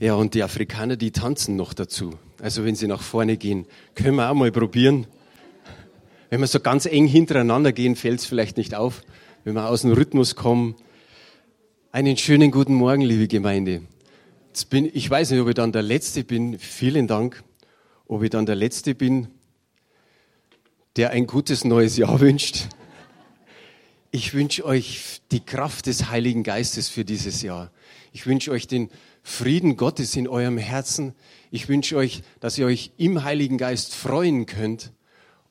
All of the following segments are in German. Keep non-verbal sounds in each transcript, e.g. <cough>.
Ja, und die Afrikaner, die tanzen noch dazu. Also wenn sie nach vorne gehen, können wir auch mal probieren. Wenn wir so ganz eng hintereinander gehen, fällt es vielleicht nicht auf. Wenn wir aus dem Rhythmus kommen. Einen schönen guten Morgen, liebe Gemeinde. Jetzt bin, ich weiß nicht, ob ich dann der Letzte bin. Vielen Dank. Ob ich dann der Letzte bin, der ein gutes neues Jahr <laughs> wünscht. Ich wünsche euch die Kraft des Heiligen Geistes für dieses Jahr. Ich wünsche euch den Frieden Gottes in eurem Herzen. Ich wünsche euch, dass ihr euch im Heiligen Geist freuen könnt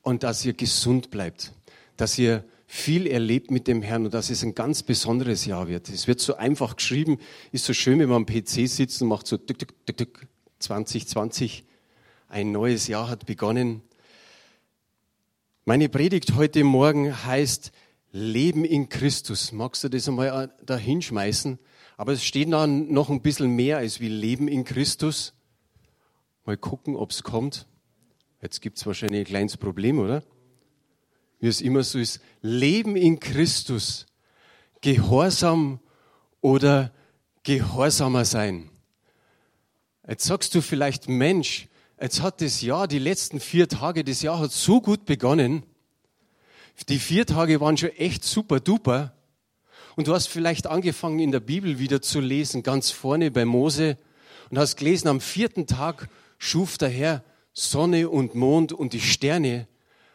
und dass ihr gesund bleibt, dass ihr viel erlebt mit dem Herrn und dass es ein ganz besonderes Jahr wird. Es wird so einfach geschrieben, ist so schön, wenn man am PC sitzt und macht so tück, tück, tück, tück, 2020, ein neues Jahr hat begonnen. Meine Predigt heute Morgen heißt Leben in Christus. Magst du das einmal da hinschmeißen? Aber es steht da noch ein bisschen mehr als wie Leben in Christus. Mal gucken, ob es kommt. Jetzt gibt es wahrscheinlich ein kleines Problem, oder? Wie es immer so ist. Leben in Christus. Gehorsam oder gehorsamer sein. Jetzt sagst du vielleicht, Mensch, jetzt hat das Jahr, die letzten vier Tage, das Jahr hat so gut begonnen. Die vier Tage waren schon echt super duper. Und du hast vielleicht angefangen, in der Bibel wieder zu lesen, ganz vorne bei Mose, und hast gelesen, am vierten Tag schuf der Herr Sonne und Mond und die Sterne.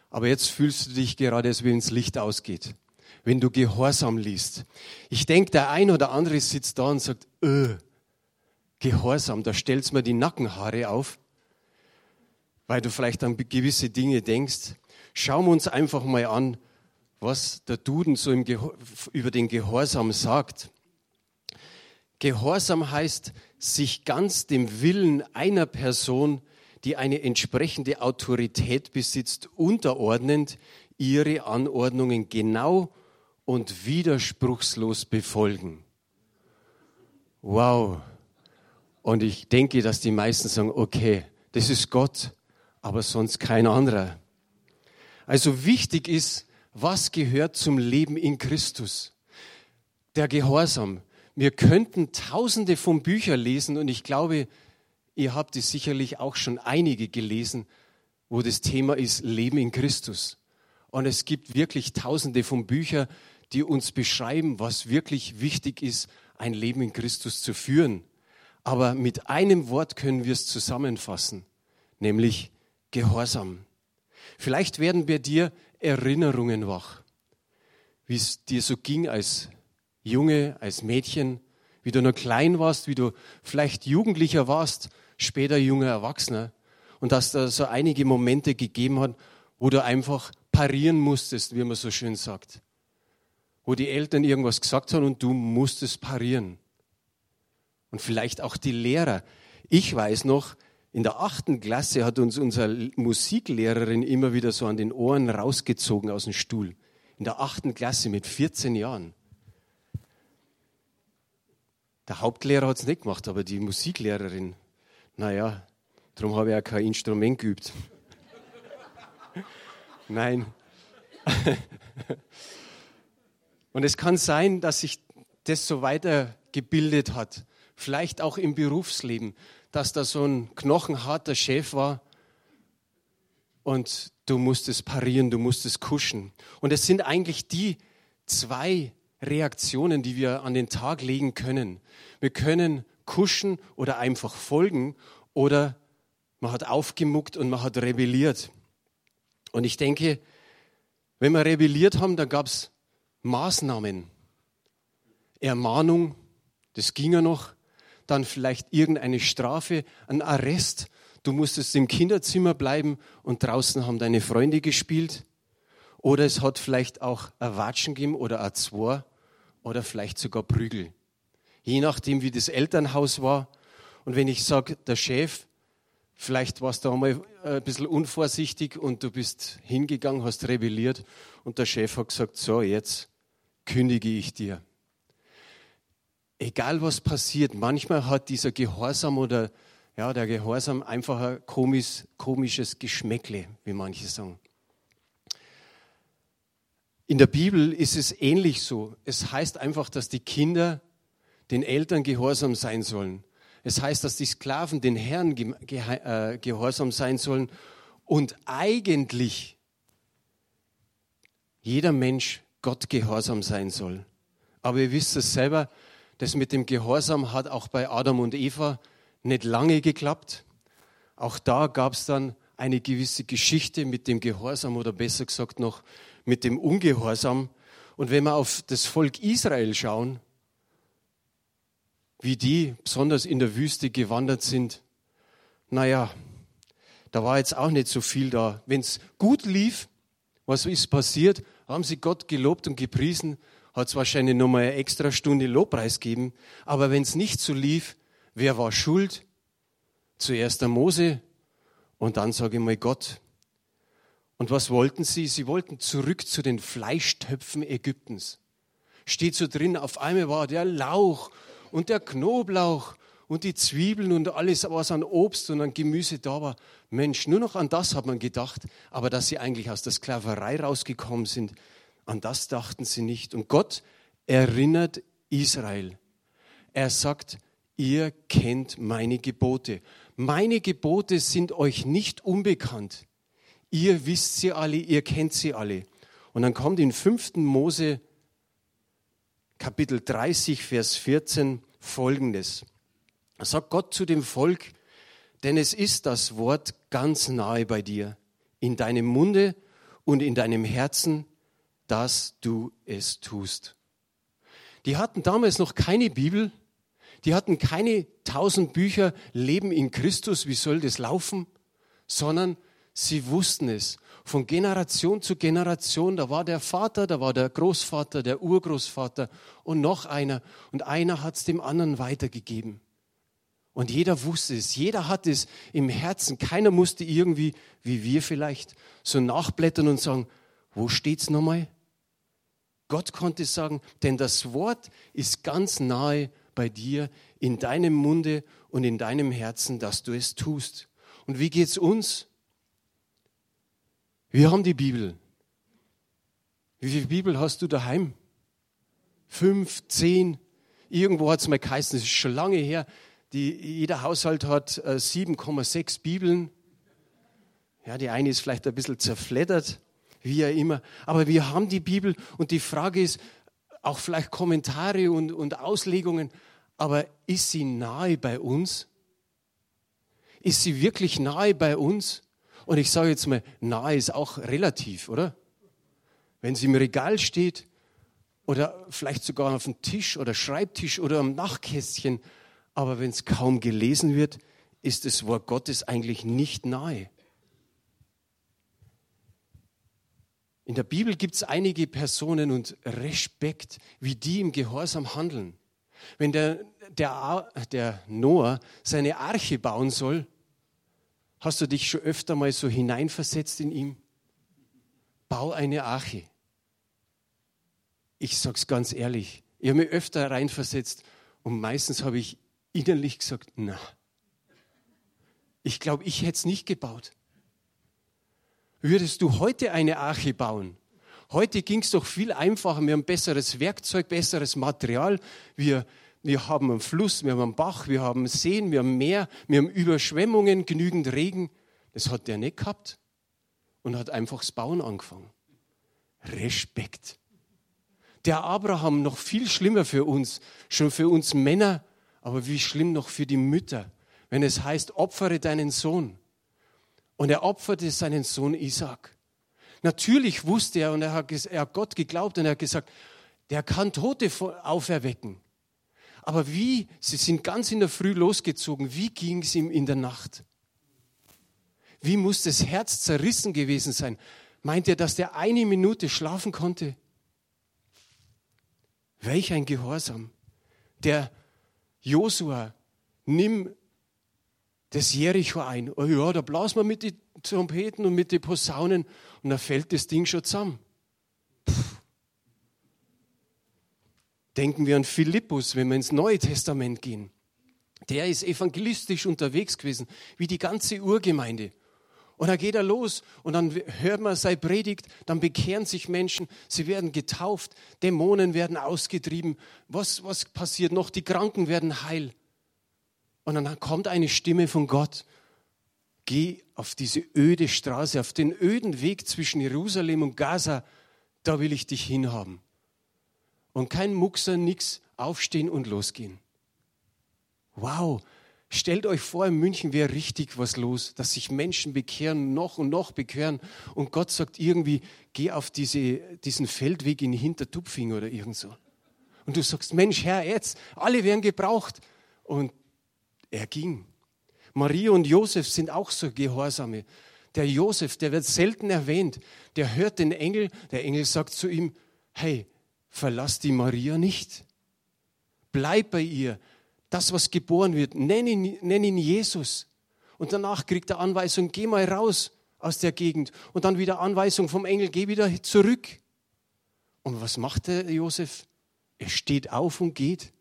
Aber jetzt fühlst du dich gerade, als wenn das Licht ausgeht, wenn du Gehorsam liest. Ich denke, der ein oder andere sitzt da und sagt, öh, Gehorsam, da stellst mir die Nackenhaare auf, weil du vielleicht an gewisse Dinge denkst. Schauen wir uns einfach mal an, was der Duden so über den Gehorsam sagt. Gehorsam heißt, sich ganz dem Willen einer Person, die eine entsprechende Autorität besitzt, unterordnend, ihre Anordnungen genau und widerspruchslos befolgen. Wow. Und ich denke, dass die meisten sagen, okay, das ist Gott, aber sonst kein anderer. Also wichtig ist, was gehört zum Leben in Christus? Der Gehorsam. Wir könnten tausende von Büchern lesen und ich glaube, ihr habt es sicherlich auch schon einige gelesen, wo das Thema ist Leben in Christus. Und es gibt wirklich tausende von Büchern, die uns beschreiben, was wirklich wichtig ist, ein Leben in Christus zu führen. Aber mit einem Wort können wir es zusammenfassen, nämlich Gehorsam. Vielleicht werden bei dir Erinnerungen wach, wie es dir so ging als Junge, als Mädchen, wie du noch klein warst, wie du vielleicht Jugendlicher warst, später junger Erwachsener und dass da so einige Momente gegeben hat, wo du einfach parieren musstest, wie man so schön sagt. Wo die Eltern irgendwas gesagt haben und du musstest parieren. Und vielleicht auch die Lehrer. Ich weiß noch, in der achten Klasse hat uns unsere Musiklehrerin immer wieder so an den Ohren rausgezogen aus dem Stuhl. In der achten Klasse mit 14 Jahren. Der Hauptlehrer hat es nicht gemacht, aber die Musiklehrerin, naja, darum habe ich ja kein Instrument geübt. <laughs> Nein. <laughs> Und es kann sein, dass sich das so weitergebildet hat, vielleicht auch im Berufsleben, dass da so ein knochenharter Chef war und du musstest parieren, du musstest kuschen. Und es sind eigentlich die zwei Reaktionen, die wir an den Tag legen können. Wir können kuschen oder einfach folgen oder man hat aufgemuckt und man hat rebelliert. Und ich denke, wenn wir rebelliert haben, dann gab es Maßnahmen, Ermahnung, das ging ja noch, dann vielleicht irgendeine Strafe, ein Arrest. Du musstest im Kinderzimmer bleiben und draußen haben deine Freunde gespielt. Oder es hat vielleicht auch ein Watschen gegeben oder ein Zwei oder vielleicht sogar Prügel. Je nachdem, wie das Elternhaus war. Und wenn ich sage, der Chef, vielleicht warst du einmal ein bisschen unvorsichtig und du bist hingegangen, hast rebelliert und der Chef hat gesagt, so, jetzt kündige ich dir egal was passiert, manchmal hat dieser Gehorsam oder ja, der Gehorsam einfach ein komisch, komisches Geschmäckle, wie manche sagen. In der Bibel ist es ähnlich so. Es heißt einfach, dass die Kinder den Eltern gehorsam sein sollen. Es heißt, dass die Sklaven den Herrn äh, gehorsam sein sollen und eigentlich jeder Mensch Gott gehorsam sein soll. Aber ihr wisst es selber, das mit dem Gehorsam hat auch bei Adam und Eva nicht lange geklappt. Auch da gab es dann eine gewisse Geschichte mit dem Gehorsam oder besser gesagt noch mit dem Ungehorsam. Und wenn wir auf das Volk Israel schauen, wie die besonders in der Wüste gewandert sind, naja, da war jetzt auch nicht so viel da. Wenn es gut lief, was ist passiert? Haben sie Gott gelobt und gepriesen, hat es wahrscheinlich nochmal eine extra Stunde Lobpreis gegeben. Aber wenn es nicht so lief, wer war schuld? Zuerst der Mose und dann sage ich mal Gott. Und was wollten sie? Sie wollten zurück zu den Fleischtöpfen Ägyptens. Steht so drin, auf einmal war der Lauch und der Knoblauch und die Zwiebeln und alles, was an Obst und an Gemüse da war. Mensch, nur noch an das hat man gedacht, aber dass sie eigentlich aus der Sklaverei rausgekommen sind, an das dachten sie nicht. Und Gott erinnert Israel. Er sagt, ihr kennt meine Gebote. Meine Gebote sind euch nicht unbekannt. Ihr wisst sie alle, ihr kennt sie alle. Und dann kommt in 5. Mose Kapitel 30, Vers 14 folgendes. Da sagt Gott zu dem Volk, denn es ist das Wort ganz nahe bei dir, in deinem Munde und in deinem Herzen, dass du es tust. Die hatten damals noch keine Bibel, die hatten keine tausend Bücher Leben in Christus, wie soll das laufen, sondern sie wussten es. Von Generation zu Generation, da war der Vater, da war der Großvater, der Urgroßvater und noch einer. Und einer hat es dem anderen weitergegeben. Und jeder wusste es, jeder hatte es im Herzen. Keiner musste irgendwie, wie wir vielleicht, so nachblättern und sagen, wo steht's nochmal? Gott konnte sagen, denn das Wort ist ganz nahe bei dir, in deinem Munde und in deinem Herzen, dass du es tust. Und wie geht's uns? Wir haben die Bibel. Wie viel Bibel hast du daheim? Fünf, zehn? Irgendwo hat es mal geheißen, das ist schon lange her. Die, jeder Haushalt hat 7,6 äh, Bibeln. Ja, die eine ist vielleicht ein bisschen zerfleddert wie ja immer. Aber wir haben die Bibel und die Frage ist, auch vielleicht Kommentare und, und Auslegungen, aber ist sie nahe bei uns? Ist sie wirklich nahe bei uns? Und ich sage jetzt mal, nahe ist auch relativ, oder? Wenn sie im Regal steht oder vielleicht sogar auf dem Tisch oder Schreibtisch oder am Nachtkästchen, aber wenn es kaum gelesen wird, ist das Wort Gottes eigentlich nicht nahe. In der Bibel gibt es einige Personen und Respekt, wie die im Gehorsam handeln. Wenn der, der, der Noah seine Arche bauen soll, hast du dich schon öfter mal so hineinversetzt in ihm? Bau eine Arche. Ich sage es ganz ehrlich, ich habe mich öfter reinversetzt und meistens habe ich innerlich gesagt, na, ich glaube, ich hätte es nicht gebaut. Würdest du heute eine Arche bauen? Heute ging es doch viel einfacher. Wir haben besseres Werkzeug, besseres Material. Wir, wir haben einen Fluss, wir haben einen Bach, wir haben Seen, wir haben Meer, wir haben Überschwemmungen, genügend Regen. Das hat der nicht gehabt und hat einfach das Bauen angefangen. Respekt. Der Abraham noch viel schlimmer für uns, schon für uns Männer, aber wie schlimm noch für die Mütter, wenn es heißt, opfere deinen Sohn. Und er opferte seinen Sohn Isaac. Natürlich wusste er und er hat, er hat Gott geglaubt und er hat gesagt, der kann Tote auferwecken. Aber wie? Sie sind ganz in der Früh losgezogen. Wie ging es ihm in der Nacht? Wie muss das Herz zerrissen gewesen sein? Meint er, dass der eine Minute schlafen konnte? Welch ein Gehorsam. Der Josua, nimm das Jericho ein. Oh ja, da blasen wir mit den Trompeten und mit den Posaunen und da fällt das Ding schon zusammen. Denken wir an Philippus, wenn wir ins Neue Testament gehen. Der ist evangelistisch unterwegs gewesen, wie die ganze Urgemeinde. Und da geht er los und dann hört man seine Predigt, dann bekehren sich Menschen, sie werden getauft, Dämonen werden ausgetrieben. Was, was passiert noch? Die Kranken werden heil. Und dann kommt eine Stimme von Gott. Geh auf diese öde Straße, auf den öden Weg zwischen Jerusalem und Gaza. Da will ich dich hinhaben. Und kein Muxer, nix, aufstehen und losgehen. Wow, Stellt euch vor, in München wäre richtig was los, dass sich Menschen bekehren, noch und noch bekehren. Und Gott sagt irgendwie, geh auf diese, diesen Feldweg in Hintertupfing oder irgend so. Und du sagst, Mensch, Herr, jetzt, alle werden gebraucht. Und er ging. Maria und Josef sind auch so Gehorsame. Der Josef, der wird selten erwähnt. Der hört den Engel. Der Engel sagt zu ihm, hey, verlass die Maria nicht. Bleib bei ihr das, was geboren wird, nenn ihn, nenn ihn Jesus. Und danach kriegt er Anweisung, geh mal raus aus der Gegend. Und dann wieder Anweisung vom Engel, geh wieder zurück. Und was macht der Josef? Er steht auf und geht.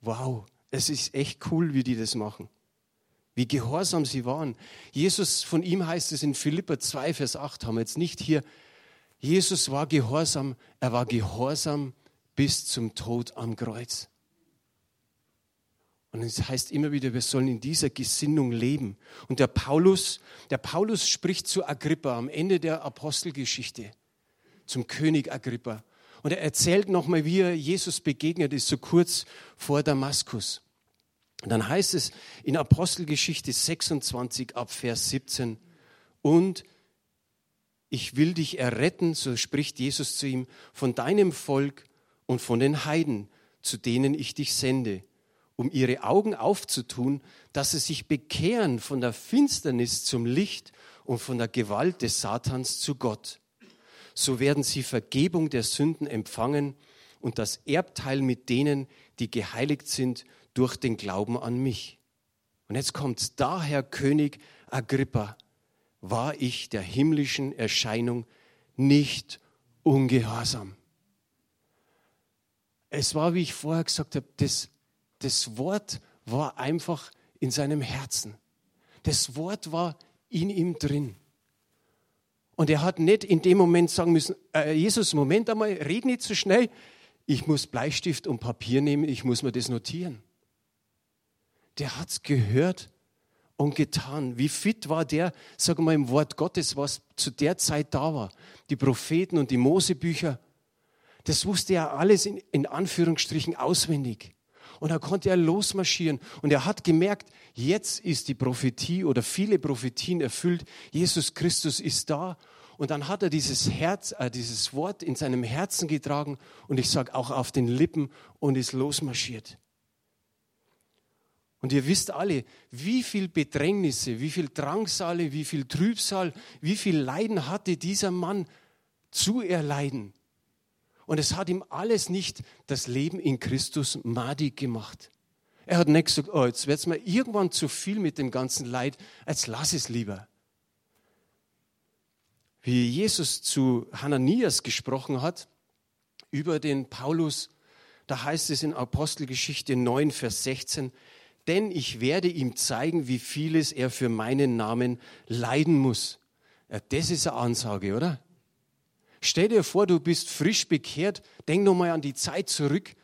Wow, es ist echt cool, wie die das machen. Wie gehorsam sie waren. Jesus, von ihm heißt es in Philippa 2, Vers 8, haben wir jetzt nicht hier. Jesus war gehorsam, er war gehorsam bis zum Tod am Kreuz. Und es heißt immer wieder, wir sollen in dieser Gesinnung leben. Und der Paulus, der Paulus spricht zu Agrippa am Ende der Apostelgeschichte, zum König Agrippa. Und er erzählt nochmal, wie er Jesus begegnet ist, so kurz vor Damaskus. Und dann heißt es in Apostelgeschichte 26 ab Vers 17, und ich will dich erretten, so spricht Jesus zu ihm, von deinem Volk und von den Heiden, zu denen ich dich sende um ihre Augen aufzutun, dass sie sich bekehren von der Finsternis zum Licht und von der Gewalt des Satans zu Gott. So werden sie Vergebung der Sünden empfangen und das Erbteil mit denen, die geheiligt sind durch den Glauben an mich. Und jetzt kommt's, daher König Agrippa, war ich der himmlischen Erscheinung nicht ungehorsam. Es war, wie ich vorher gesagt habe, das das Wort war einfach in seinem Herzen. Das Wort war in ihm drin. Und er hat nicht in dem Moment sagen müssen, äh, Jesus, Moment einmal, red nicht so schnell. Ich muss Bleistift und Papier nehmen, ich muss mir das notieren. Der hat es gehört und getan. Wie fit war der, sagen wir mal, im Wort Gottes, was zu der Zeit da war. Die Propheten und die Mosebücher, das wusste er alles in, in Anführungsstrichen auswendig. Und da konnte er losmarschieren. Und er hat gemerkt, jetzt ist die Prophetie oder viele Prophetien erfüllt. Jesus Christus ist da. Und dann hat er dieses Herz, äh, dieses Wort in seinem Herzen getragen und ich sage auch auf den Lippen und ist losmarschiert. Und ihr wisst alle, wie viel Bedrängnisse, wie viel Drangsale, wie viel Trübsal, wie viel Leiden hatte dieser Mann zu erleiden. Und es hat ihm alles nicht das Leben in Christus madig gemacht. Er hat nicht gesagt, oh, jetzt wird es mir irgendwann zu viel mit dem ganzen Leid, jetzt lass es lieber. Wie Jesus zu Hananias gesprochen hat über den Paulus, da heißt es in Apostelgeschichte 9, Vers 16, denn ich werde ihm zeigen, wie vieles er für meinen Namen leiden muss. Ja, das ist eine Ansage, oder? Stell dir vor, du bist frisch bekehrt, denk nochmal an die Zeit zurück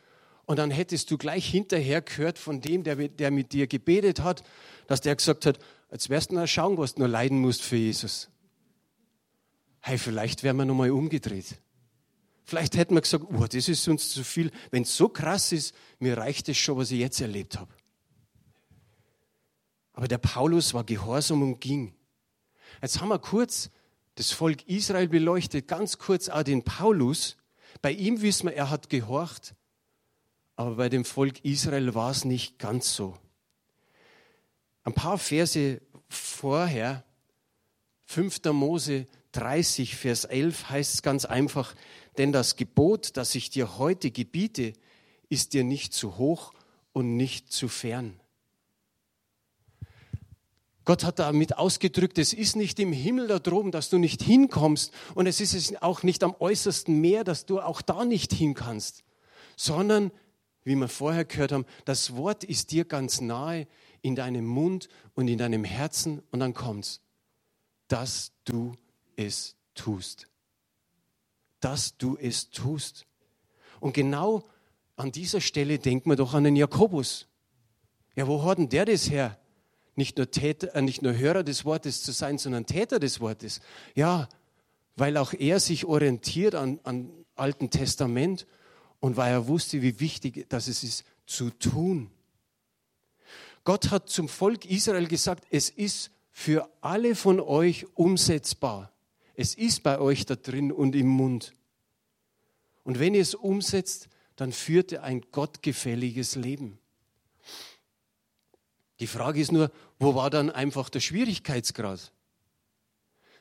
und dann hättest du gleich hinterher gehört von dem, der, der mit dir gebetet hat, dass der gesagt hat, jetzt wirst du mal schauen, was du nur leiden musst für Jesus. Hey, vielleicht wären wir nochmal umgedreht. Vielleicht hätten wir gesagt, oh, das ist uns zu viel. Wenn es so krass ist, mir reicht es schon, was ich jetzt erlebt habe. Aber der Paulus war gehorsam und ging. Jetzt haben wir kurz das Volk Israel beleuchtet, ganz kurz auch den Paulus. Bei ihm wissen wir, er hat gehorcht, aber bei dem Volk Israel war es nicht ganz so. Ein paar Verse vorher, 5. Mose 30, Vers 11 heißt es ganz einfach, denn das Gebot, das ich dir heute gebiete, ist dir nicht zu hoch und nicht zu fern. Gott hat damit ausgedrückt, es ist nicht im Himmel da droben, dass du nicht hinkommst und es ist auch nicht am äußersten Meer, dass du auch da nicht hin kannst, sondern, wie wir vorher gehört haben, das Wort ist dir ganz nahe in deinem Mund und in deinem Herzen und dann kommt's, dass du es tust. Dass du es tust. Und genau an dieser Stelle denkt man doch an den Jakobus. Ja, wo hat denn der das her? Nicht nur, Täter, äh, nicht nur Hörer des Wortes zu sein, sondern Täter des Wortes. Ja, weil auch er sich orientiert an, an Alten Testament und weil er wusste, wie wichtig das ist, zu tun. Gott hat zum Volk Israel gesagt, es ist für alle von euch umsetzbar. Es ist bei euch da drin und im Mund. Und wenn ihr es umsetzt, dann führt ihr ein gottgefälliges Leben. Die Frage ist nur, wo war dann einfach der Schwierigkeitsgrad?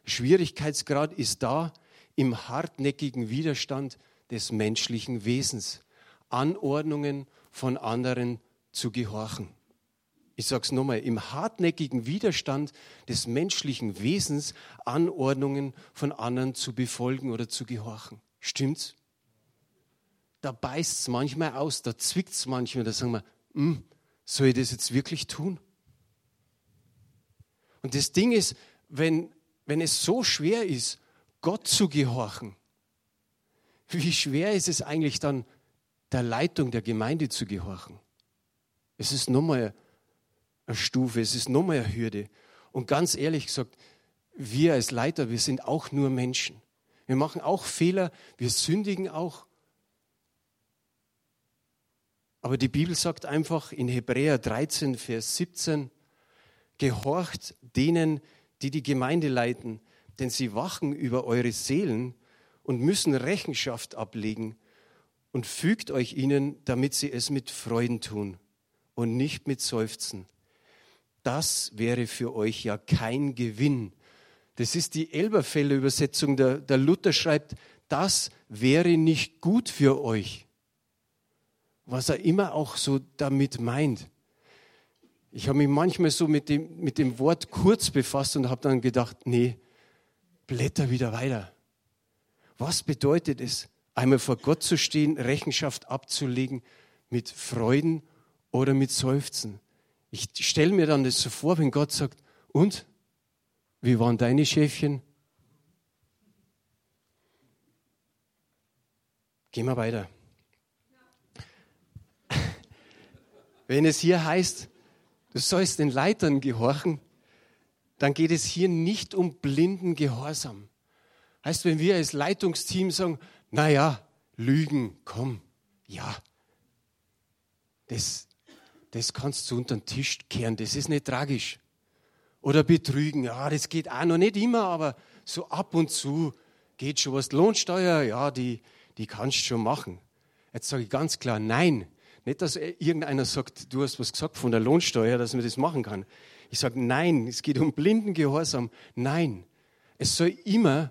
Schwierigkeitsgrad ist da im hartnäckigen Widerstand des menschlichen Wesens, Anordnungen von anderen zu gehorchen. Ich sage es nochmal, im hartnäckigen Widerstand des menschlichen Wesens Anordnungen von anderen zu befolgen oder zu gehorchen. Stimmt's? Da beißt es manchmal aus, da zwickt es manchmal, da sagen wir, hm, soll ich das jetzt wirklich tun? Und das Ding ist, wenn, wenn es so schwer ist, Gott zu gehorchen, wie schwer ist es eigentlich dann, der Leitung der Gemeinde zu gehorchen? Es ist nochmal eine Stufe, es ist nochmal eine Hürde. Und ganz ehrlich gesagt, wir als Leiter, wir sind auch nur Menschen. Wir machen auch Fehler, wir sündigen auch. Aber die Bibel sagt einfach in Hebräer 13, Vers 17, gehorcht denen, die die Gemeinde leiten, denn sie wachen über eure Seelen und müssen Rechenschaft ablegen und fügt euch ihnen, damit sie es mit Freuden tun und nicht mit Seufzen. Das wäre für euch ja kein Gewinn. Das ist die Elberfelder Übersetzung. Der, der Luther schreibt, das wäre nicht gut für euch. Was er immer auch so damit meint. Ich habe mich manchmal so mit dem, mit dem Wort kurz befasst und habe dann gedacht, nee, blätter wieder weiter. Was bedeutet es, einmal vor Gott zu stehen, Rechenschaft abzulegen mit Freuden oder mit Seufzen? Ich stelle mir dann das so vor, wenn Gott sagt, und? Wie waren deine Schäfchen? Gehen wir weiter. <laughs> Wenn es hier heißt, du sollst den Leitern gehorchen, dann geht es hier nicht um blinden Gehorsam. Heißt, wenn wir als Leitungsteam sagen, naja, Lügen, komm, ja, das, das kannst du unter den Tisch kehren, das ist nicht tragisch. Oder betrügen, ja, das geht auch noch nicht immer, aber so ab und zu geht schon was. Lohnsteuer, ja, die, die kannst du schon machen. Jetzt sage ich ganz klar, nein. Nicht, dass irgendeiner sagt, du hast was gesagt von der Lohnsteuer, dass man das machen kann. Ich sage, nein, es geht um blinden Gehorsam. Nein, es soll immer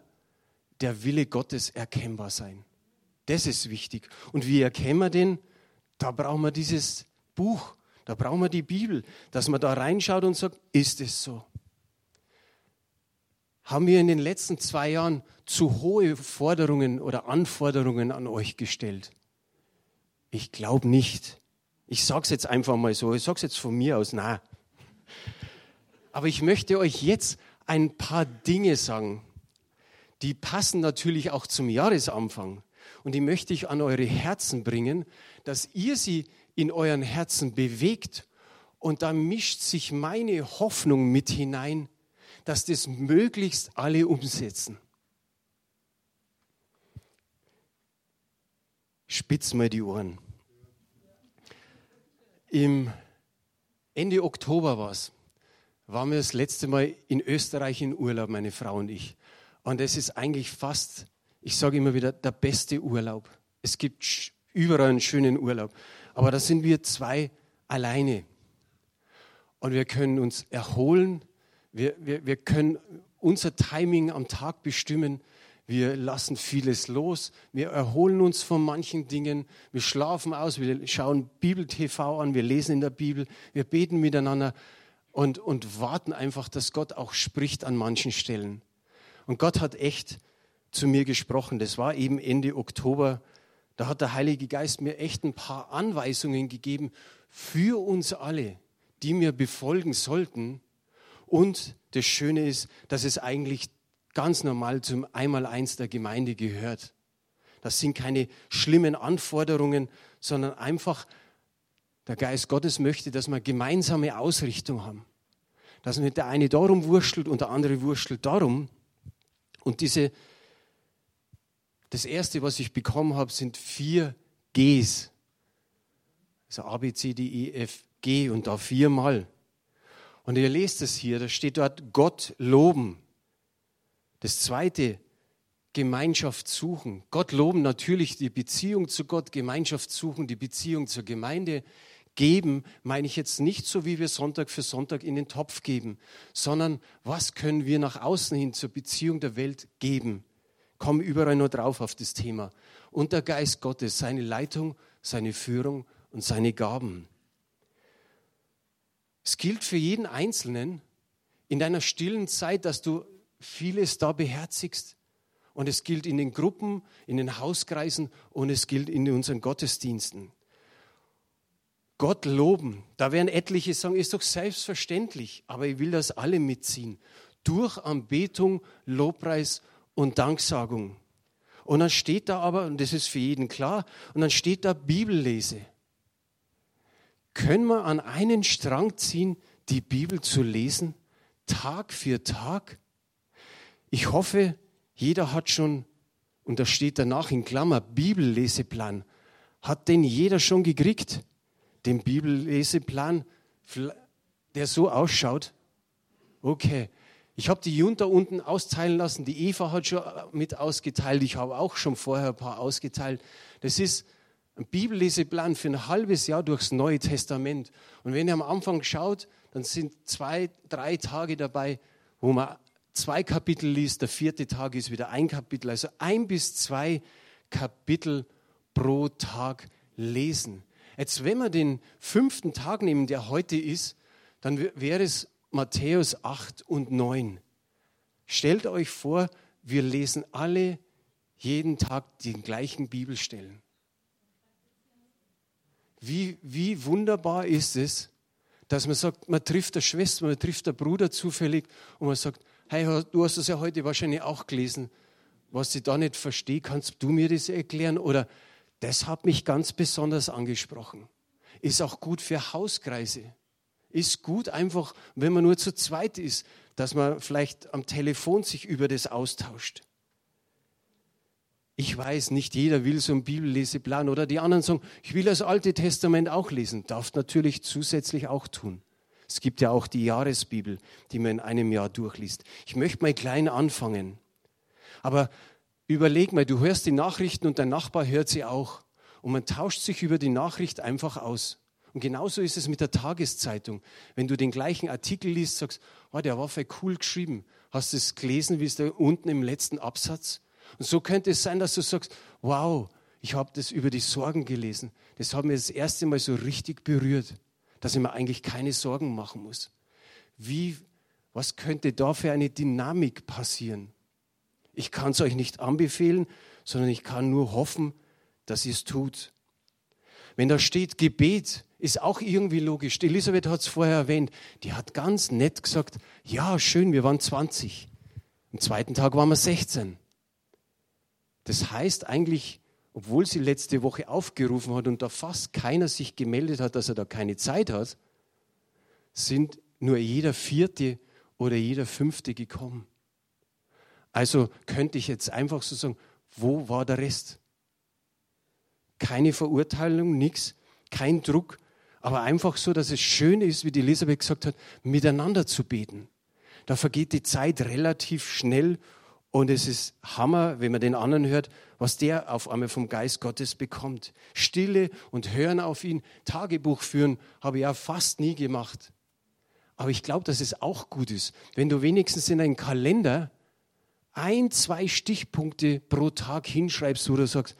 der Wille Gottes erkennbar sein. Das ist wichtig. Und wie erkennen wir den? Da brauchen wir dieses Buch, da brauchen wir die Bibel, dass man da reinschaut und sagt, ist es so? Haben wir in den letzten zwei Jahren zu hohe Forderungen oder Anforderungen an euch gestellt? Ich glaube nicht. Ich sage es jetzt einfach mal so, ich sage es jetzt von mir aus, na. Aber ich möchte euch jetzt ein paar Dinge sagen, die passen natürlich auch zum Jahresanfang. Und die möchte ich an eure Herzen bringen, dass ihr sie in euren Herzen bewegt. Und da mischt sich meine Hoffnung mit hinein, dass das möglichst alle umsetzen. Spitz mal die Ohren. Im Ende Oktober war es, waren wir das letzte Mal in Österreich in Urlaub, meine Frau und ich. Und es ist eigentlich fast, ich sage immer wieder, der beste Urlaub. Es gibt überall einen schönen Urlaub. Aber da sind wir zwei alleine. Und wir können uns erholen. Wir, wir, wir können unser Timing am Tag bestimmen. Wir lassen vieles los. Wir erholen uns von manchen Dingen. Wir schlafen aus. Wir schauen Bibel-TV an. Wir lesen in der Bibel. Wir beten miteinander und, und warten einfach, dass Gott auch spricht an manchen Stellen. Und Gott hat echt zu mir gesprochen. Das war eben Ende Oktober. Da hat der Heilige Geist mir echt ein paar Anweisungen gegeben für uns alle, die wir befolgen sollten. Und das Schöne ist, dass es eigentlich ganz normal zum Einmaleins der Gemeinde gehört. Das sind keine schlimmen Anforderungen, sondern einfach Der Geist Gottes möchte, dass wir gemeinsame Ausrichtung haben. Dass nicht der eine darum wurschtelt und der andere wurschtelt darum. Und diese, das erste, was ich bekommen habe, sind vier Gs. Also A, B, C, D, E, F, G und da viermal. Und ihr lest es hier, da steht dort Gott loben. Das zweite, Gemeinschaft suchen. Gott loben, natürlich die Beziehung zu Gott, Gemeinschaft suchen, die Beziehung zur Gemeinde. Geben meine ich jetzt nicht so, wie wir Sonntag für Sonntag in den Topf geben, sondern was können wir nach außen hin zur Beziehung der Welt geben? Komm überall nur drauf auf das Thema. Und der Geist Gottes, seine Leitung, seine Führung und seine Gaben. Es gilt für jeden Einzelnen in deiner stillen Zeit, dass du vieles da beherzigst. Und es gilt in den Gruppen, in den Hauskreisen und es gilt in unseren Gottesdiensten. Gott loben, da werden etliche sagen, ist doch selbstverständlich, aber ich will das alle mitziehen. Durch Anbetung, Lobpreis und Danksagung. Und dann steht da aber, und das ist für jeden klar, und dann steht da Bibellese können wir an einen Strang ziehen, die Bibel zu lesen, Tag für Tag? Ich hoffe, jeder hat schon, und da steht danach in Klammer, Bibelleseplan. Hat den jeder schon gekriegt? Den Bibelleseplan, der so ausschaut? Okay. Ich habe die Junta unten austeilen lassen. Die Eva hat schon mit ausgeteilt. Ich habe auch schon vorher ein paar ausgeteilt. Das ist ein Bibelleseplan für ein halbes Jahr durchs Neue Testament. Und wenn ihr am Anfang schaut, dann sind zwei, drei Tage dabei, wo man zwei Kapitel liest. Der vierte Tag ist wieder ein Kapitel. Also ein bis zwei Kapitel pro Tag lesen. Jetzt, wenn wir den fünften Tag nehmen, der heute ist, dann wäre es Matthäus 8 und 9. Stellt euch vor, wir lesen alle jeden Tag die gleichen Bibelstellen. Wie, wie wunderbar ist es, dass man sagt, man trifft eine Schwester, man trifft einen Bruder zufällig und man sagt, hey, du hast das ja heute wahrscheinlich auch gelesen. Was ich da nicht verstehe, kannst du mir das erklären? Oder das hat mich ganz besonders angesprochen. Ist auch gut für Hauskreise. Ist gut einfach, wenn man nur zu zweit ist, dass man vielleicht am Telefon sich über das austauscht. Ich weiß, nicht jeder will so einen Bibelleseplan oder die anderen sagen, ich will das Alte Testament auch lesen. Darf natürlich zusätzlich auch tun. Es gibt ja auch die Jahresbibel, die man in einem Jahr durchliest. Ich möchte mal klein anfangen. Aber überleg mal, du hörst die Nachrichten und dein Nachbar hört sie auch. Und man tauscht sich über die Nachricht einfach aus. Und genauso ist es mit der Tageszeitung. Wenn du den gleichen Artikel liest, sagst, oh, der war voll cool geschrieben. Hast du es gelesen, wie es da unten im letzten Absatz? Und so könnte es sein, dass du sagst, wow, ich habe das über die Sorgen gelesen. Das hat mir das erste Mal so richtig berührt, dass ich mir eigentlich keine Sorgen machen muss. Wie, was könnte da für eine Dynamik passieren? Ich kann es euch nicht anbefehlen, sondern ich kann nur hoffen, dass ihr es tut. Wenn da steht Gebet, ist auch irgendwie logisch. Elisabeth hat es vorher erwähnt. Die hat ganz nett gesagt, ja, schön, wir waren 20. Am zweiten Tag waren wir 16. Das heißt eigentlich, obwohl sie letzte Woche aufgerufen hat und da fast keiner sich gemeldet hat, dass er da keine Zeit hat, sind nur jeder vierte oder jeder fünfte gekommen. Also könnte ich jetzt einfach so sagen, wo war der Rest? Keine Verurteilung, nichts, kein Druck, aber einfach so, dass es schön ist, wie die Elisabeth gesagt hat, miteinander zu beten. Da vergeht die Zeit relativ schnell und es ist Hammer, wenn man den anderen hört, was der auf einmal vom Geist Gottes bekommt. Stille und hören auf ihn. Tagebuch führen habe ich ja fast nie gemacht. Aber ich glaube, dass es auch gut ist, wenn du wenigstens in einen Kalender ein, zwei Stichpunkte pro Tag hinschreibst, wo du sagst,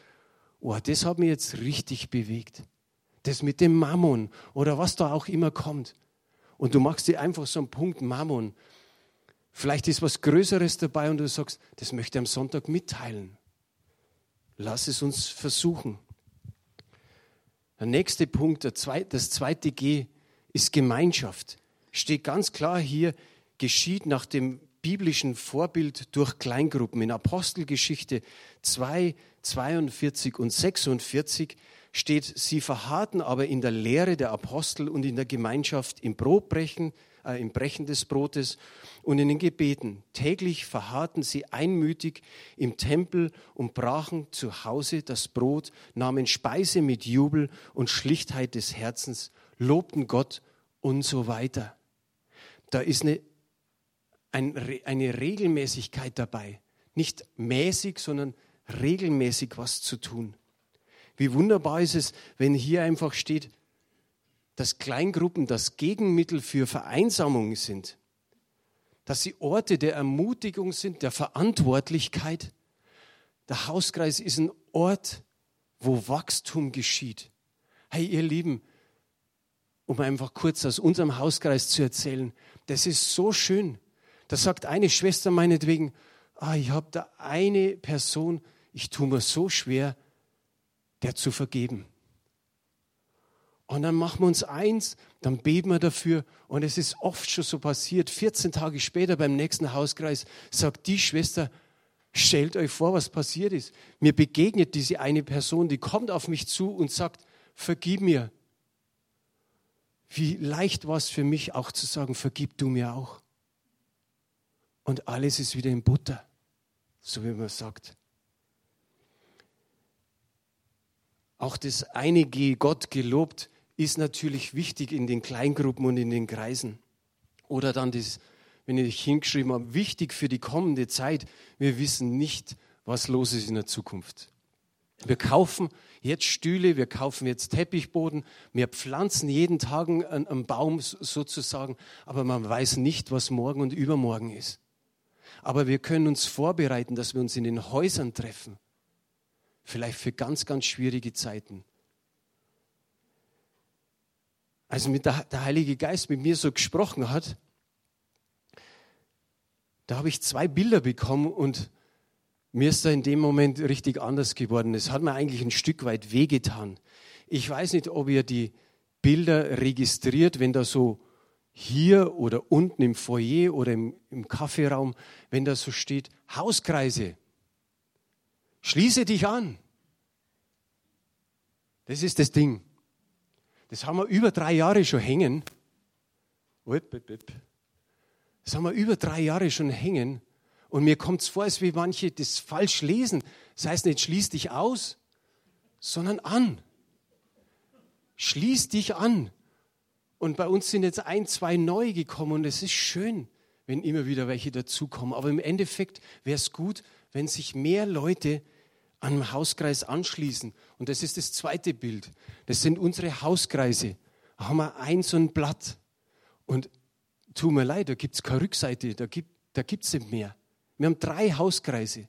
oh, das hat mich jetzt richtig bewegt. Das mit dem Mammon oder was da auch immer kommt. Und du machst dir einfach so einen Punkt Mammon Vielleicht ist was Größeres dabei und du sagst, das möchte ich am Sonntag mitteilen. Lass es uns versuchen. Der nächste Punkt, das zweite G, ist Gemeinschaft. Steht ganz klar hier, geschieht nach dem biblischen Vorbild durch Kleingruppen. In Apostelgeschichte 2, 42 und 46 steht, sie verharrten aber in der Lehre der Apostel und in der Gemeinschaft im Brotbrechen, äh, im Brechen des Brotes und in den Gebeten. Täglich verharrten sie einmütig im Tempel und brachen zu Hause das Brot, nahmen Speise mit Jubel und Schlichtheit des Herzens, lobten Gott und so weiter. Da ist eine, eine Regelmäßigkeit dabei. Nicht mäßig, sondern regelmäßig was zu tun. Wie wunderbar ist es, wenn hier einfach steht, dass Kleingruppen das Gegenmittel für Vereinsamung sind, dass sie Orte der Ermutigung sind, der Verantwortlichkeit. Der Hauskreis ist ein Ort, wo Wachstum geschieht. Hey, ihr Lieben, um einfach kurz aus unserem Hauskreis zu erzählen, das ist so schön. Da sagt eine Schwester meinetwegen, ah, ich habe da eine Person, ich tue mir so schwer, der zu vergeben. Und dann machen wir uns eins, dann beten wir dafür. Und es ist oft schon so passiert, 14 Tage später beim nächsten Hauskreis sagt die Schwester, stellt euch vor, was passiert ist. Mir begegnet diese eine Person, die kommt auf mich zu und sagt, vergib mir. Wie leicht war es für mich auch zu sagen, vergib du mir auch. Und alles ist wieder in Butter, so wie man sagt. Auch das eine Gott gelobt ist natürlich wichtig in den Kleingruppen und in den Kreisen. Oder dann das, wenn ich hingeschrieben habe, wichtig für die kommende Zeit. Wir wissen nicht, was los ist in der Zukunft. Wir kaufen jetzt Stühle, wir kaufen jetzt Teppichboden, wir pflanzen jeden Tag einen, einen Baum sozusagen, aber man weiß nicht, was morgen und übermorgen ist. Aber wir können uns vorbereiten, dass wir uns in den Häusern treffen. Vielleicht für ganz, ganz schwierige Zeiten. Als mit der, der Heilige Geist mit mir so gesprochen hat, da habe ich zwei Bilder bekommen und mir ist da in dem Moment richtig anders geworden. Es hat mir eigentlich ein Stück weit wehgetan. Ich weiß nicht, ob ihr die Bilder registriert, wenn da so hier oder unten im Foyer oder im, im Kaffeeraum, wenn da so steht, Hauskreise, schließe dich an. Das ist das Ding. Das haben wir über drei Jahre schon hängen. Das haben wir über drei Jahre schon hängen. Und mir kommt es vor, als wie manche das falsch lesen. Das heißt nicht, schließ dich aus, sondern an. Schließ dich an. Und bei uns sind jetzt ein, zwei neu gekommen und es ist schön, wenn immer wieder welche dazukommen. Aber im Endeffekt wäre es gut, wenn sich mehr Leute einem Hauskreis anschließen. Und das ist das zweite Bild. Das sind unsere Hauskreise. Da haben wir ein so ein Blatt. Und tut mir leid, da gibt es keine Rückseite, da gibt es da nicht mehr. Wir haben drei Hauskreise.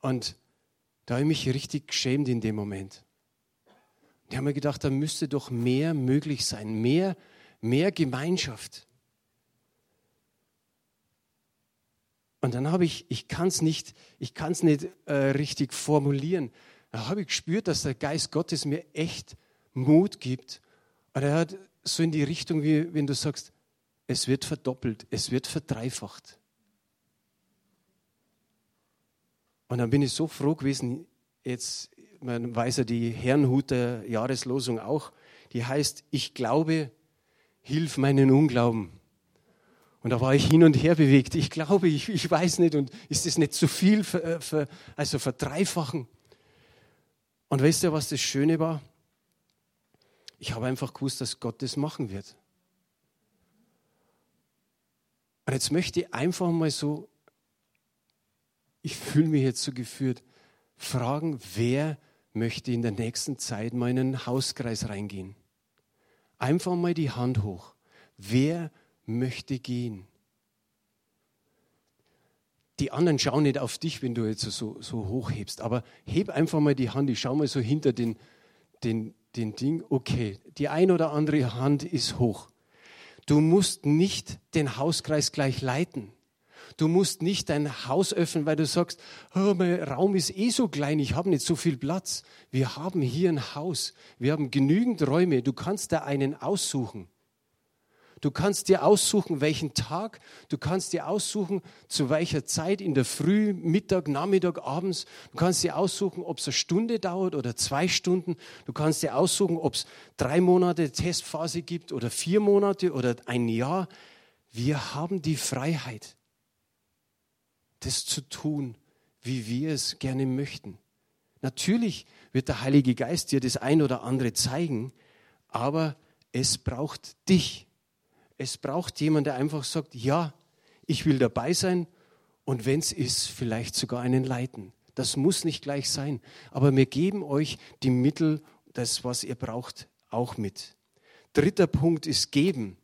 Und da habe ich mich richtig geschämt in dem Moment. Die haben mir gedacht, da müsste doch mehr möglich sein, mehr, mehr Gemeinschaft. Und dann habe ich, ich kann es nicht, ich kann nicht äh, richtig formulieren. Da habe ich gespürt, dass der Geist Gottes mir echt Mut gibt. Und er hat so in die Richtung, wie wenn du sagst, es wird verdoppelt, es wird verdreifacht. Und dann bin ich so froh gewesen, jetzt man weiß ja die Herrenhuter Jahreslosung auch, die heißt, ich glaube, hilf meinen Unglauben. Und da war ich hin und her bewegt. Ich glaube, ich, ich weiß nicht, und ist das nicht zu viel, für, für, also verdreifachen? Und weißt du, was das Schöne war? Ich habe einfach gewusst, dass Gott das machen wird. Und jetzt möchte ich einfach mal so, ich fühle mich jetzt so geführt, fragen, wer möchte in der nächsten Zeit mal in einen Hauskreis reingehen. Einfach mal die Hand hoch. Wer möchte gehen? Die anderen schauen nicht auf dich, wenn du jetzt so, so hoch hebst, aber heb einfach mal die Hand. Ich schau mal so hinter den, den, den Ding. Okay, die ein oder andere Hand ist hoch. Du musst nicht den Hauskreis gleich leiten. Du musst nicht dein Haus öffnen, weil du sagst, oh, mein Raum ist eh so klein, ich habe nicht so viel Platz. Wir haben hier ein Haus, wir haben genügend Räume, du kannst da einen aussuchen. Du kannst dir aussuchen, welchen Tag. Du kannst dir aussuchen, zu welcher Zeit, in der Früh, Mittag, Nachmittag, abends. Du kannst dir aussuchen, ob es eine Stunde dauert oder zwei Stunden. Du kannst dir aussuchen, ob es drei Monate Testphase gibt oder vier Monate oder ein Jahr. Wir haben die Freiheit, das zu tun, wie wir es gerne möchten. Natürlich wird der Heilige Geist dir das ein oder andere zeigen, aber es braucht dich. Es braucht jemand, der einfach sagt, ja, ich will dabei sein und wenn es ist, vielleicht sogar einen leiten. Das muss nicht gleich sein, aber wir geben euch die Mittel, das, was ihr braucht, auch mit. Dritter Punkt ist geben.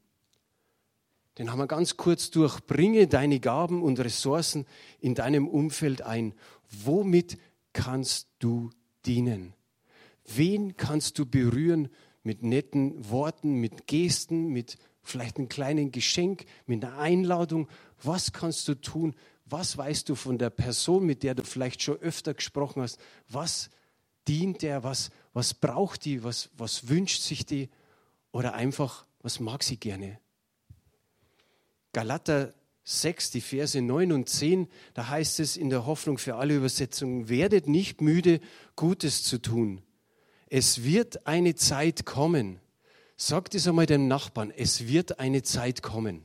Den haben wir ganz kurz durch. Bringe deine Gaben und Ressourcen in deinem Umfeld ein. Womit kannst du dienen? Wen kannst du berühren mit netten Worten, mit Gesten, mit vielleicht einem kleinen Geschenk, mit einer Einladung. Was kannst du tun? Was weißt du von der Person, mit der du vielleicht schon öfter gesprochen hast? Was dient der? Was, was braucht die? Was, was wünscht sich die? Oder einfach, was mag sie gerne? Galater 6, die Verse 9 und 10, da heißt es in der Hoffnung für alle Übersetzungen, werdet nicht müde, Gutes zu tun es wird eine Zeit kommen. Sagt es einmal dem Nachbarn, es wird eine Zeit kommen.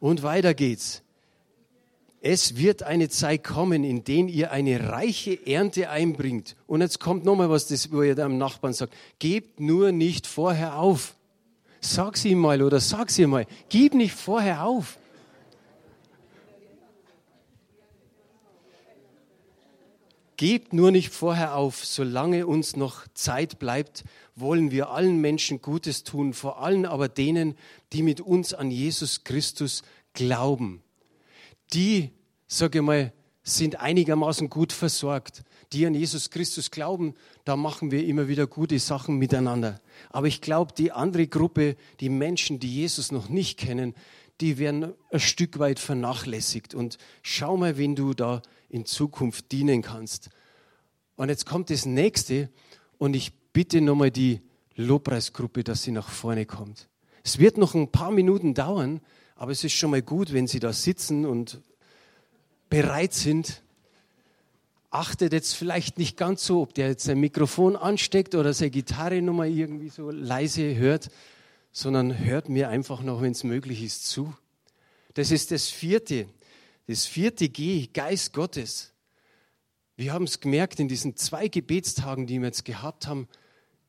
Und weiter geht's. Es wird eine Zeit kommen, in der ihr eine reiche Ernte einbringt. Und jetzt kommt nochmal was, das, wo ihr dem Nachbarn sagt. Gebt nur nicht vorher auf. Sag sie ihm mal oder sag sie mal. Gib nicht vorher auf. Gebt nur nicht vorher auf, solange uns noch Zeit bleibt, wollen wir allen Menschen Gutes tun, vor allem aber denen, die mit uns an Jesus Christus glauben. Die, sage ich mal, sind einigermaßen gut versorgt. Die an Jesus Christus glauben, da machen wir immer wieder gute Sachen miteinander. Aber ich glaube, die andere Gruppe, die Menschen, die Jesus noch nicht kennen, die werden ein Stück weit vernachlässigt. Und schau mal, wen du da in Zukunft dienen kannst. Und jetzt kommt das nächste und ich bitte nochmal die Lobpreisgruppe, dass sie nach vorne kommt. Es wird noch ein paar Minuten dauern, aber es ist schon mal gut, wenn sie da sitzen und bereit sind. Achtet jetzt vielleicht nicht ganz so, ob der jetzt sein Mikrofon ansteckt oder seine Gitarre nochmal irgendwie so leise hört, sondern hört mir einfach noch, wenn es möglich ist, zu. Das ist das vierte. Das vierte G, Geist Gottes. Wir haben es gemerkt in diesen zwei Gebetstagen, die wir jetzt gehabt haben,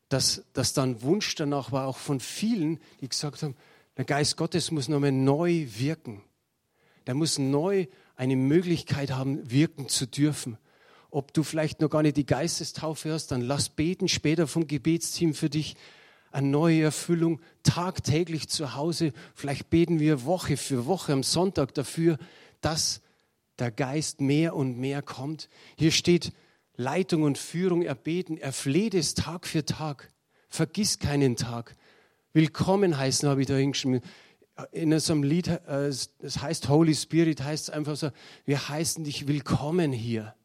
dass, dass da ein Wunsch danach war, auch von vielen, die gesagt haben, der Geist Gottes muss nochmal neu wirken. Der muss neu eine Möglichkeit haben, wirken zu dürfen. Ob du vielleicht noch gar nicht die Geistestaufe hast, dann lass beten später vom Gebetsteam für dich eine neue Erfüllung tagtäglich zu Hause. Vielleicht beten wir Woche für Woche am Sonntag dafür, dass der Geist mehr und mehr kommt. Hier steht Leitung und Führung erbeten. Er fleht es Tag für Tag. Vergiss keinen Tag. Willkommen heißen habe ich da hingeschrieben. In unserem Lied, äh, das heißt Holy Spirit, heißt es einfach so, wir heißen dich willkommen hier.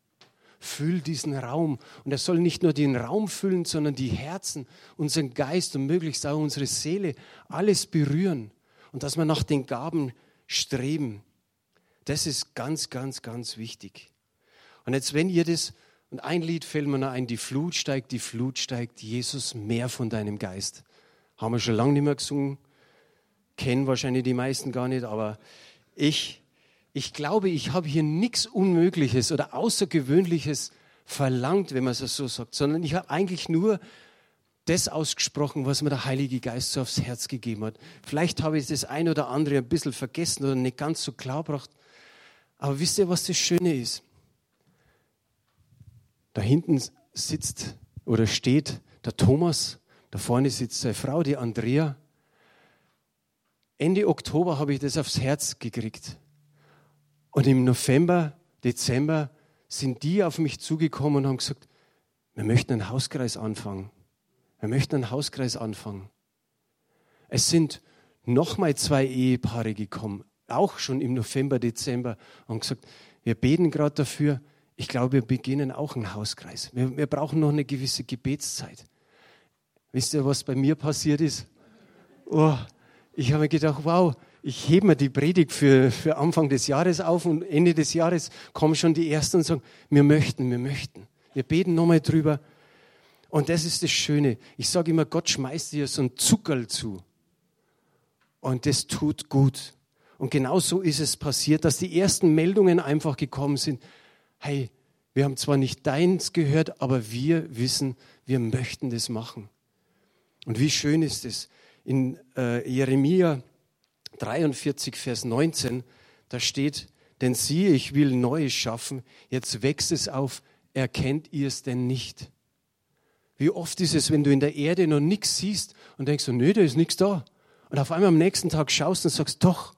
Füll diesen Raum. Und er soll nicht nur den Raum füllen, sondern die Herzen, unseren Geist und möglichst auch unsere Seele, alles berühren. Und dass wir nach den Gaben streben. Das ist ganz, ganz, ganz wichtig. Und jetzt, wenn ihr das, und ein Lied fällt mir noch ein, die Flut steigt, die Flut steigt, Jesus, mehr von deinem Geist. Haben wir schon lange nicht mehr gesungen, kennen wahrscheinlich die meisten gar nicht, aber ich, ich glaube, ich habe hier nichts Unmögliches oder Außergewöhnliches verlangt, wenn man es so sagt, sondern ich habe eigentlich nur das ausgesprochen, was mir der Heilige Geist so aufs Herz gegeben hat. Vielleicht habe ich das ein oder andere ein bisschen vergessen oder nicht ganz so klar gebracht. Aber wisst ihr, was das Schöne ist? Da hinten sitzt oder steht der Thomas, da vorne sitzt seine Frau, die Andrea. Ende Oktober habe ich das aufs Herz gekriegt. Und im November, Dezember sind die auf mich zugekommen und haben gesagt, wir möchten einen Hauskreis anfangen. Wir möchten einen Hauskreis anfangen. Es sind nochmal zwei Ehepaare gekommen auch schon im November, Dezember und gesagt, wir beten gerade dafür. Ich glaube, wir beginnen auch einen Hauskreis. Wir, wir brauchen noch eine gewisse Gebetszeit. Wisst ihr, was bei mir passiert ist? Oh, ich habe mir gedacht, wow, ich hebe mir die Predigt für, für Anfang des Jahres auf und Ende des Jahres kommen schon die Ersten und sagen, wir möchten, wir möchten. Wir beten nochmal drüber. Und das ist das Schöne. Ich sage immer, Gott schmeißt dir so ein Zuckerl zu. Und das tut gut. Und genau so ist es passiert, dass die ersten Meldungen einfach gekommen sind. Hey, wir haben zwar nicht deins gehört, aber wir wissen, wir möchten das machen. Und wie schön ist es. In äh, Jeremia 43, Vers 19, da steht, denn siehe, ich will Neues schaffen, jetzt wächst es auf, erkennt ihr es denn nicht? Wie oft ist es, wenn du in der Erde noch nichts siehst und denkst, so, nö, da ist nichts da. Und auf einmal am nächsten Tag schaust und sagst, doch,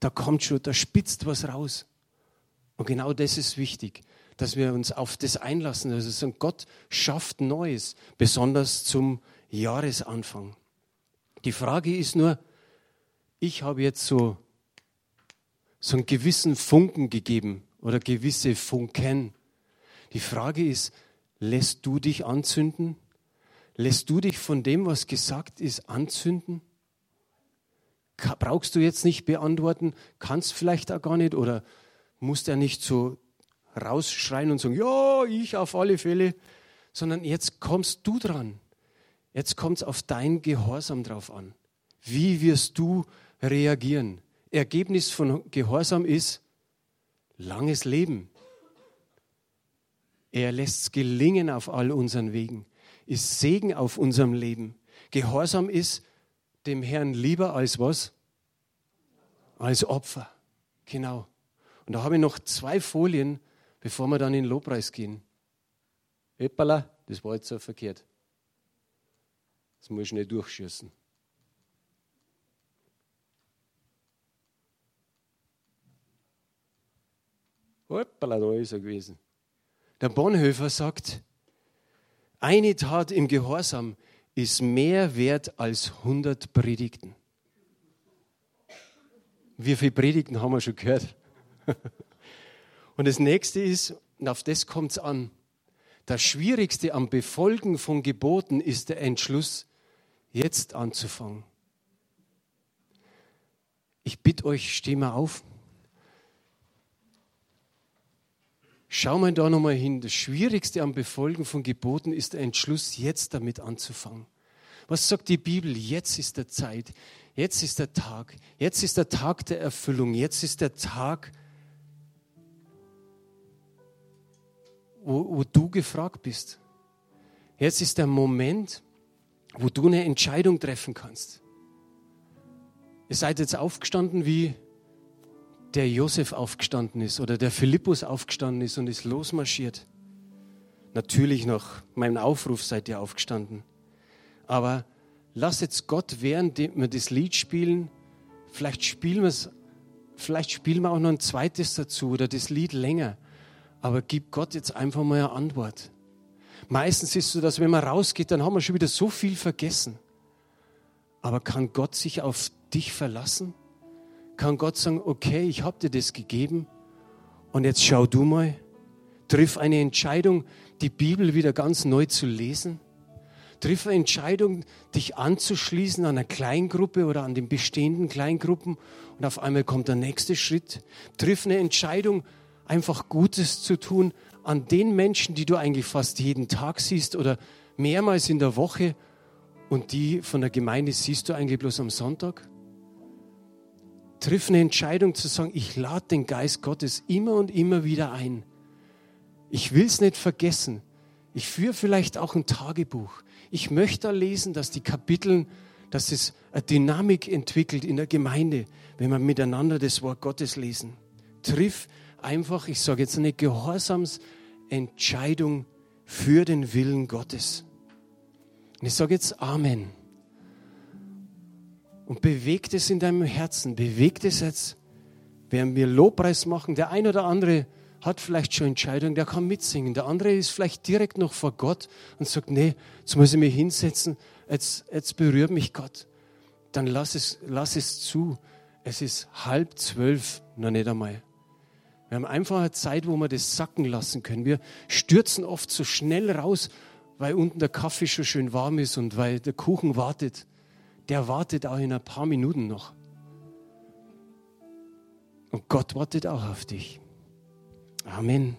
da kommt schon, da spitzt was raus. Und genau das ist wichtig, dass wir uns auf das einlassen. Also sagen, Gott schafft Neues, besonders zum Jahresanfang. Die Frage ist nur, ich habe jetzt so, so einen gewissen Funken gegeben oder gewisse Funken. Die Frage ist, lässt du dich anzünden? Lässt du dich von dem, was gesagt ist, anzünden? Brauchst du jetzt nicht beantworten, kannst vielleicht auch gar nicht oder musst ja nicht so rausschreien und sagen, ja, ich auf alle Fälle, sondern jetzt kommst du dran. Jetzt kommt es auf dein Gehorsam drauf an. Wie wirst du reagieren? Ergebnis von Gehorsam ist langes Leben. Er lässt es gelingen auf all unseren Wegen, ist Segen auf unserem Leben. Gehorsam ist dem Herrn lieber als was? Als Opfer. Genau. Und da habe ich noch zwei Folien, bevor wir dann in den Lobpreis gehen. Eppala, das war jetzt so verkehrt. Das muss ich nicht durchschießen. Hoppala, da ist er gewesen. Der Bonhoeffer sagt, eine Tat im Gehorsam ist mehr wert als 100 Predigten. Wie viele Predigten haben wir schon gehört? <laughs> Und das nächste ist, und auf das kommt es an, das Schwierigste am Befolgen von Geboten ist der Entschluss, jetzt anzufangen. Ich bitte euch, steh mal auf. Schau mal da nochmal hin. Das Schwierigste am Befolgen von Geboten ist der Entschluss, jetzt damit anzufangen. Was sagt die Bibel? Jetzt ist der Zeit. Jetzt ist der Tag. Jetzt ist der Tag der Erfüllung. Jetzt ist der Tag, wo, wo du gefragt bist. Jetzt ist der Moment, wo du eine Entscheidung treffen kannst. Ihr seid jetzt aufgestanden, wie der Josef aufgestanden ist oder der Philippus aufgestanden ist und ist losmarschiert. Natürlich nach meinem Aufruf seid ihr aufgestanden. Aber lass jetzt Gott, während wir das Lied spielen, vielleicht spielen wir es, vielleicht spielen wir auch noch ein zweites dazu oder das Lied länger. Aber gib Gott jetzt einfach mal eine Antwort. Meistens ist es so, dass wenn man rausgeht, dann haben wir schon wieder so viel vergessen. Aber kann Gott sich auf dich verlassen? Kann Gott sagen, okay, ich habe dir das gegeben und jetzt schau du mal, triff eine Entscheidung, die Bibel wieder ganz neu zu lesen? Triff eine Entscheidung, dich anzuschließen an einer Kleingruppe oder an den bestehenden Kleingruppen und auf einmal kommt der nächste Schritt. Triff eine Entscheidung, einfach Gutes zu tun an den Menschen, die du eigentlich fast jeden Tag siehst oder mehrmals in der Woche und die von der Gemeinde siehst du eigentlich bloß am Sonntag? Triff eine Entscheidung zu sagen, ich lade den Geist Gottes immer und immer wieder ein. Ich will es nicht vergessen. Ich führe vielleicht auch ein Tagebuch. Ich möchte da lesen, dass die Kapiteln, dass es eine Dynamik entwickelt in der Gemeinde, wenn wir miteinander das Wort Gottes lesen. Triff einfach, ich sage jetzt eine Gehorsamsentscheidung für den Willen Gottes. Und ich sage jetzt Amen. Und bewegt es in deinem Herzen, bewegt es jetzt, während wir Lobpreis machen. Der ein oder andere hat vielleicht schon Entscheidungen, der kann mitsingen. Der andere ist vielleicht direkt noch vor Gott und sagt, nee, jetzt muss ich mich hinsetzen, jetzt, jetzt berührt mich Gott. Dann lass es, lass es zu. Es ist halb zwölf, noch nicht einmal. Wir haben einfach eine Zeit, wo wir das sacken lassen können. Wir stürzen oft so schnell raus, weil unten der Kaffee schon schön warm ist und weil der Kuchen wartet. Der wartet auch in ein paar Minuten noch. Und Gott wartet auch auf dich. Amen.